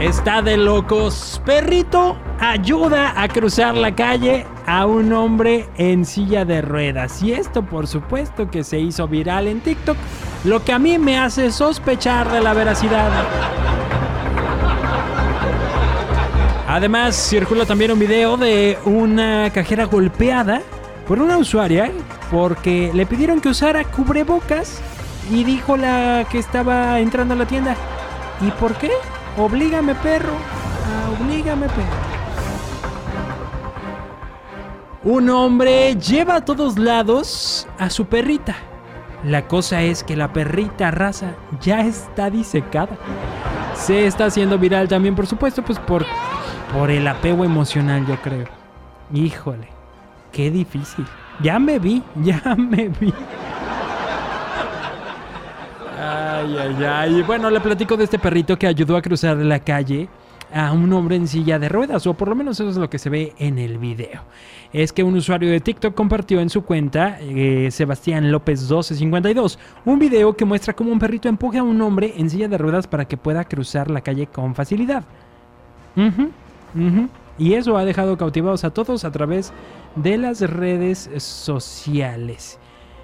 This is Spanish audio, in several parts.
Está de locos. Perrito ayuda a cruzar la calle a un hombre en silla de ruedas. Y esto por supuesto que se hizo viral en TikTok, lo que a mí me hace sospechar de la veracidad. Además, circula también un video de una cajera golpeada por una usuaria porque le pidieron que usara cubrebocas y dijo la que estaba entrando a la tienda. ¿Y por qué? Oblígame, perro. Oblígame, perro. Un hombre lleva a todos lados a su perrita. La cosa es que la perrita raza ya está disecada. Se está haciendo viral también, por supuesto, pues por, por el apego emocional, yo creo. Híjole, qué difícil. Ya me vi, ya me vi. Ay, ay, ay. Bueno, le platico de este perrito que ayudó a cruzar la calle a un hombre en silla de ruedas, o por lo menos eso es lo que se ve en el video. Es que un usuario de TikTok compartió en su cuenta, eh, Sebastián López 1252, un video que muestra cómo un perrito empuja a un hombre en silla de ruedas para que pueda cruzar la calle con facilidad. Y eso ha dejado cautivados a todos a través de las redes sociales.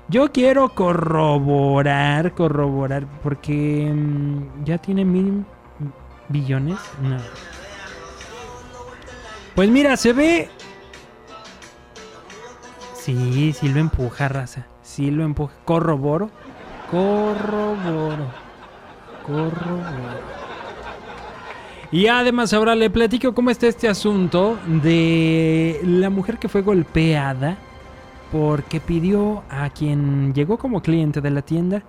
Yo quiero corroborar, corroborar, porque mm, ya tiene mil billones. No. Pues mira, se ve. Sí, sí lo empuja, raza. Sí lo empuja. Corroboro. Corroboro. Corroboro. Y además ahora le platico cómo está este asunto de la mujer que fue golpeada porque pidió a quien llegó como cliente de la tienda,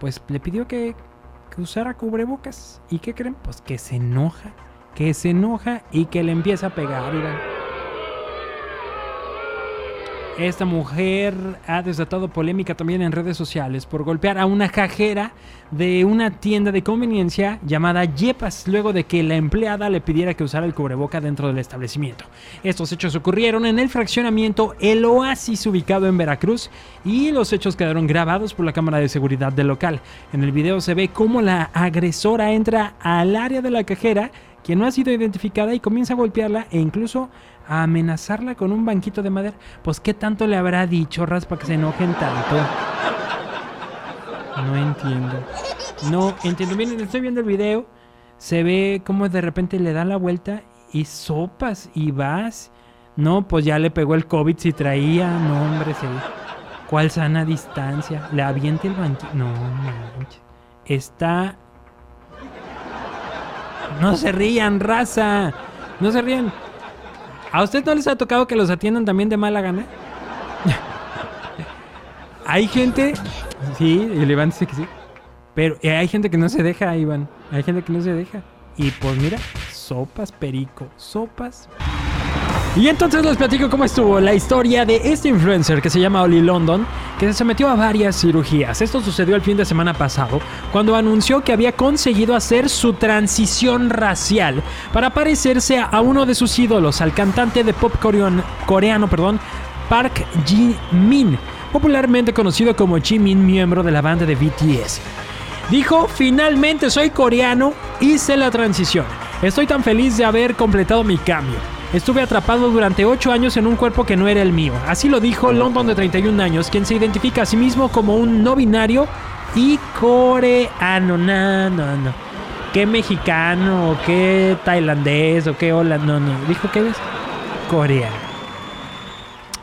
pues le pidió que, que usara cubrebocas. ¿Y qué creen? Pues que se enoja, que se enoja y que le empieza a pegar. Miren. Esta mujer ha desatado polémica también en redes sociales por golpear a una cajera de una tienda de conveniencia llamada Yepas luego de que la empleada le pidiera que usara el cubreboca dentro del establecimiento. Estos hechos ocurrieron en el fraccionamiento El Oasis ubicado en Veracruz y los hechos quedaron grabados por la cámara de seguridad del local. En el video se ve cómo la agresora entra al área de la cajera que no ha sido identificada y comienza a golpearla e incluso a amenazarla con un banquito de madera. Pues qué tanto le habrá dicho Ras para que se enojen tanto. No entiendo. No entiendo. Miren, estoy viendo el video. Se ve como de repente le da la vuelta y sopas y vas. No, pues ya le pegó el COVID si traía. No, hombre, se ¿Cuál sana distancia? Le avienta el banquito. No, manches. Está. No se rían, raza. No se rían. ¿A usted no les ha tocado que los atiendan también de mala gana? hay gente. Sí, el Iván dice que sí. Pero eh, hay gente que no se deja, Iván. Hay gente que no se deja. Y pues mira, sopas perico. Sopas. Y entonces les platico cómo estuvo la historia de este influencer que se llama Oli London, que se sometió a varias cirugías. Esto sucedió el fin de semana pasado, cuando anunció que había conseguido hacer su transición racial para parecerse a uno de sus ídolos, al cantante de pop coreano, coreano perdón, Park Ji-min, popularmente conocido como Jimin, miembro de la banda de BTS. Dijo, finalmente soy coreano, hice la transición. Estoy tan feliz de haber completado mi cambio. Estuve atrapado durante 8 años en un cuerpo que no era el mío. Así lo dijo London de 31 años, quien se identifica a sí mismo como un no binario y coreano. No, no, no. ¿Qué mexicano? ¿O qué tailandés? ¿O qué hola? No, no. Dijo que es coreano.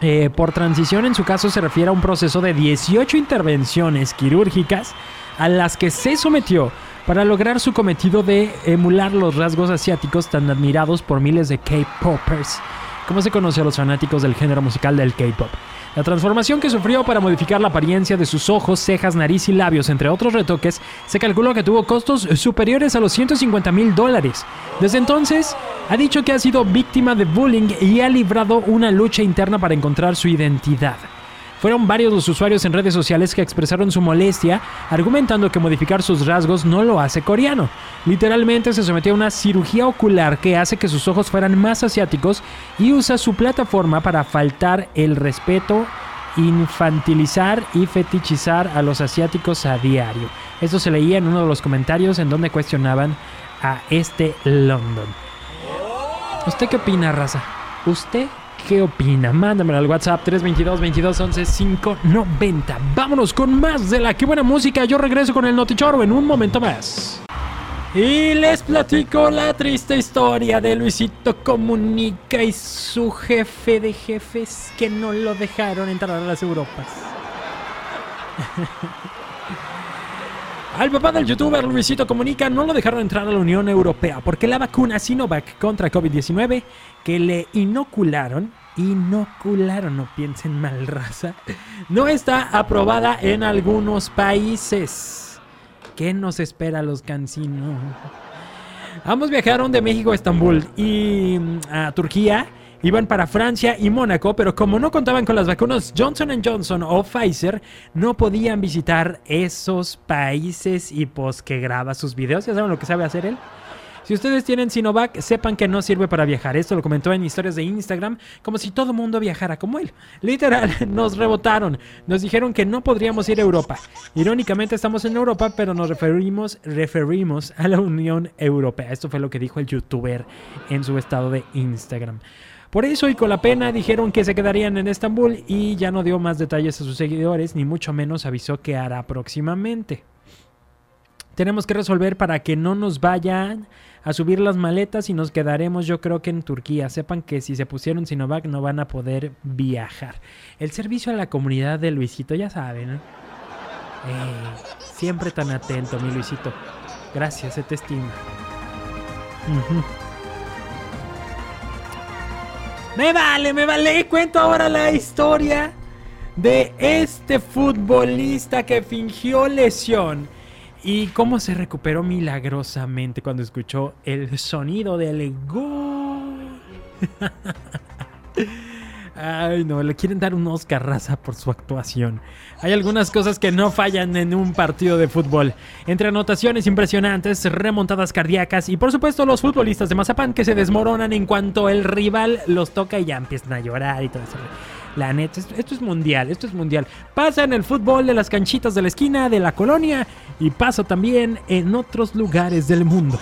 Eh, por transición, en su caso, se refiere a un proceso de 18 intervenciones quirúrgicas a las que se sometió para lograr su cometido de emular los rasgos asiáticos tan admirados por miles de K-popers, como se conoce a los fanáticos del género musical del K-pop. La transformación que sufrió para modificar la apariencia de sus ojos, cejas, nariz y labios, entre otros retoques, se calculó que tuvo costos superiores a los 150 mil dólares. Desde entonces, ha dicho que ha sido víctima de bullying y ha librado una lucha interna para encontrar su identidad. Fueron varios los usuarios en redes sociales que expresaron su molestia, argumentando que modificar sus rasgos no lo hace coreano. Literalmente se sometió a una cirugía ocular que hace que sus ojos fueran más asiáticos y usa su plataforma para faltar el respeto infantilizar y fetichizar a los asiáticos a diario. Eso se leía en uno de los comentarios en donde cuestionaban a este London. ¿Usted qué opina, raza? ¿Usted qué opina? Mándamelo al WhatsApp 322 22 11 590. Vámonos con más de la que buena música. Yo regreso con el Notichoro en un momento más. Y les platico la triste historia de Luisito Comunica y su jefe de jefes que no lo dejaron entrar a las Europas. Al papá del youtuber Luisito Comunica no lo dejaron entrar a la Unión Europea porque la vacuna Sinovac contra COVID-19 que le inocularon, inocularon, no piensen mal raza, no está aprobada en algunos países. ¿Qué nos espera los cansinos? Ambos viajaron de México a Estambul y mm, a Turquía Iban para Francia y Mónaco, pero como no contaban con las vacunas Johnson Johnson o Pfizer, no podían visitar esos países y pues que graba sus videos. ¿Ya saben lo que sabe hacer él? Si ustedes tienen Sinovac, sepan que no sirve para viajar. Esto lo comentó en historias de Instagram, como si todo mundo viajara como él. Literal, nos rebotaron. Nos dijeron que no podríamos ir a Europa. Irónicamente estamos en Europa, pero nos referimos, referimos a la Unión Europea. Esto fue lo que dijo el youtuber en su estado de Instagram. Por eso y con la pena dijeron que se quedarían en Estambul y ya no dio más detalles a sus seguidores, ni mucho menos avisó que hará próximamente. Tenemos que resolver para que no nos vayan a subir las maletas y nos quedaremos yo creo que en Turquía. Sepan que si se pusieron Sinovac no van a poder viajar. El servicio a la comunidad de Luisito, ya saben. siempre tan atento, mi Luisito. Gracias, se te estima. Me vale, me vale. Cuento ahora la historia de este futbolista que fingió lesión y cómo se recuperó milagrosamente cuando escuchó el sonido del gol. Ay, no, le quieren dar un Oscar raza por su actuación. Hay algunas cosas que no fallan en un partido de fútbol. Entre anotaciones impresionantes, remontadas cardíacas y por supuesto los futbolistas de Mazapán que se desmoronan en cuanto el rival los toca y ya empiezan a llorar y todo eso. La neta, esto es mundial, esto es mundial. Pasa en el fútbol de las canchitas de la esquina, de la colonia y pasa también en otros lugares del mundo.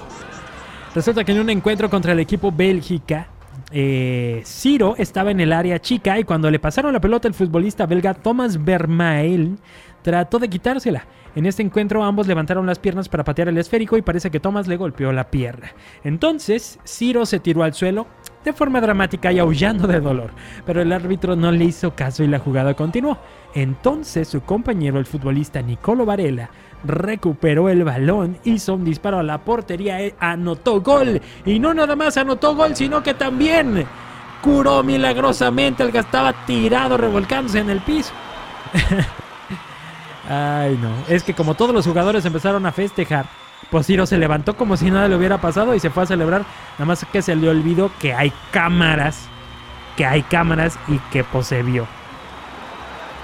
Resulta que en un encuentro contra el equipo Bélgica, eh, Ciro estaba en el área chica y cuando le pasaron la pelota el futbolista belga Thomas Vermael trató de quitársela. En este encuentro ambos levantaron las piernas para patear el esférico y parece que Thomas le golpeó la pierna. Entonces Ciro se tiró al suelo de forma dramática y aullando de dolor, pero el árbitro no le hizo caso y la jugada continuó. Entonces su compañero el futbolista Nicolo Varela recuperó el balón, hizo un disparo a la portería, eh, anotó gol. Y no nada más anotó gol, sino que también curó milagrosamente al que estaba tirado revolcándose en el piso. Ay, no. Es que como todos los jugadores empezaron a festejar, pues Ciro se levantó como si nada le hubiera pasado y se fue a celebrar. Nada más que se le olvidó que hay cámaras, que hay cámaras y que pues se vio.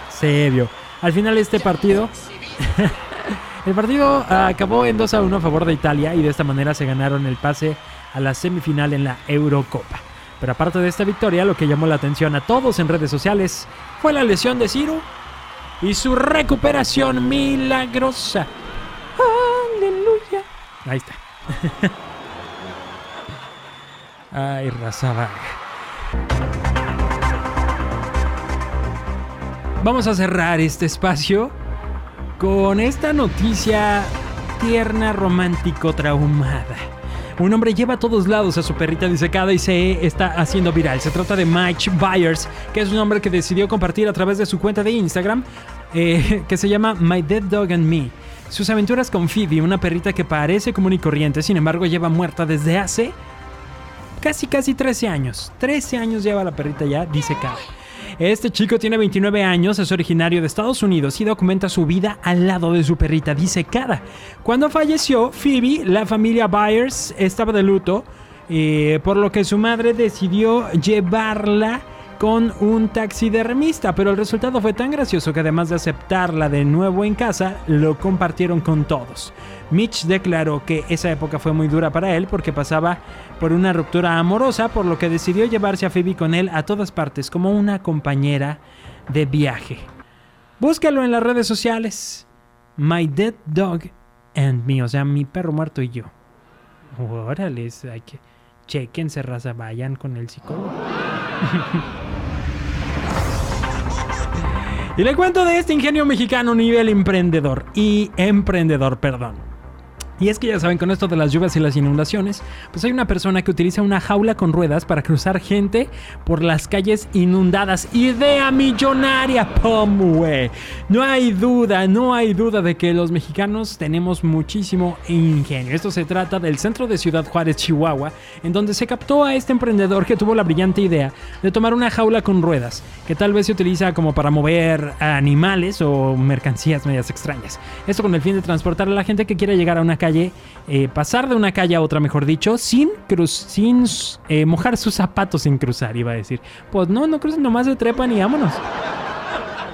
Se vio. Al final este partido El partido acabó en 2 a 1 a favor de Italia y de esta manera se ganaron el pase a la semifinal en la Eurocopa. Pero aparte de esta victoria, lo que llamó la atención a todos en redes sociales fue la lesión de Ciro y su recuperación milagrosa. Aleluya. Ahí está. Ay, raza Vamos a cerrar este espacio con esta noticia tierna, romántico, traumada. Un hombre lleva a todos lados a su perrita disecada y se está haciendo viral. Se trata de Mike Byers, que es un hombre que decidió compartir a través de su cuenta de Instagram, eh, que se llama My Dead Dog and Me. Sus aventuras con Phoebe, una perrita que parece común y corriente, sin embargo lleva muerta desde hace casi casi 13 años. 13 años lleva la perrita ya disecada. Este chico tiene 29 años, es originario de Estados Unidos y documenta su vida al lado de su perrita disecada. Cuando falleció Phoebe, la familia Byers estaba de luto, eh, por lo que su madre decidió llevarla con un taxidermista, pero el resultado fue tan gracioso que además de aceptarla de nuevo en casa, lo compartieron con todos. Mitch declaró que esa época fue muy dura para él porque pasaba por una ruptura amorosa, por lo que decidió llevarse a Phoebe con él a todas partes como una compañera de viaje. Búscalo en las redes sociales. My Dead Dog and Me, o sea, mi perro muerto y yo. Órale, hay que chequense, raza, vayan con el psicólogo. Y le cuento de este ingenio mexicano nivel emprendedor y emprendedor, perdón. Y es que ya saben, con esto de las lluvias y las inundaciones, pues hay una persona que utiliza una jaula con ruedas para cruzar gente por las calles inundadas. Idea millonaria, Pomwe. No hay duda, no hay duda de que los mexicanos tenemos muchísimo ingenio. Esto se trata del centro de Ciudad Juárez, Chihuahua, en donde se captó a este emprendedor que tuvo la brillante idea de tomar una jaula con ruedas, que tal vez se utiliza como para mover animales o mercancías medias extrañas. Esto con el fin de transportar a la gente que quiera llegar a una calle eh, pasar de una calle a otra, mejor dicho, sin, cruz, sin eh, mojar sus zapatos sin cruzar, iba a decir. Pues no, no crucen, nomás se trepan y vámonos.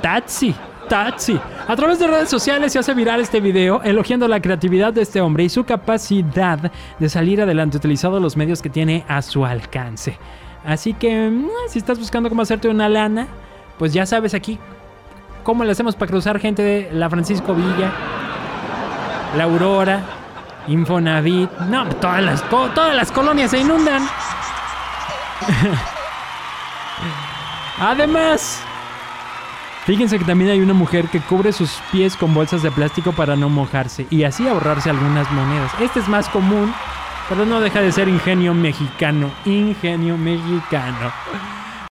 Taxi, taxi. A través de redes sociales se hace viral este video elogiando la creatividad de este hombre y su capacidad de salir adelante utilizando los medios que tiene a su alcance. Así que mm, si estás buscando cómo hacerte una lana, pues ya sabes aquí cómo le hacemos para cruzar gente de la Francisco Villa, la Aurora, Infonavit. No, todas las, todas las colonias se inundan. Además, fíjense que también hay una mujer que cubre sus pies con bolsas de plástico para no mojarse y así ahorrarse algunas monedas. Este es más común, pero no deja de ser ingenio mexicano. Ingenio mexicano.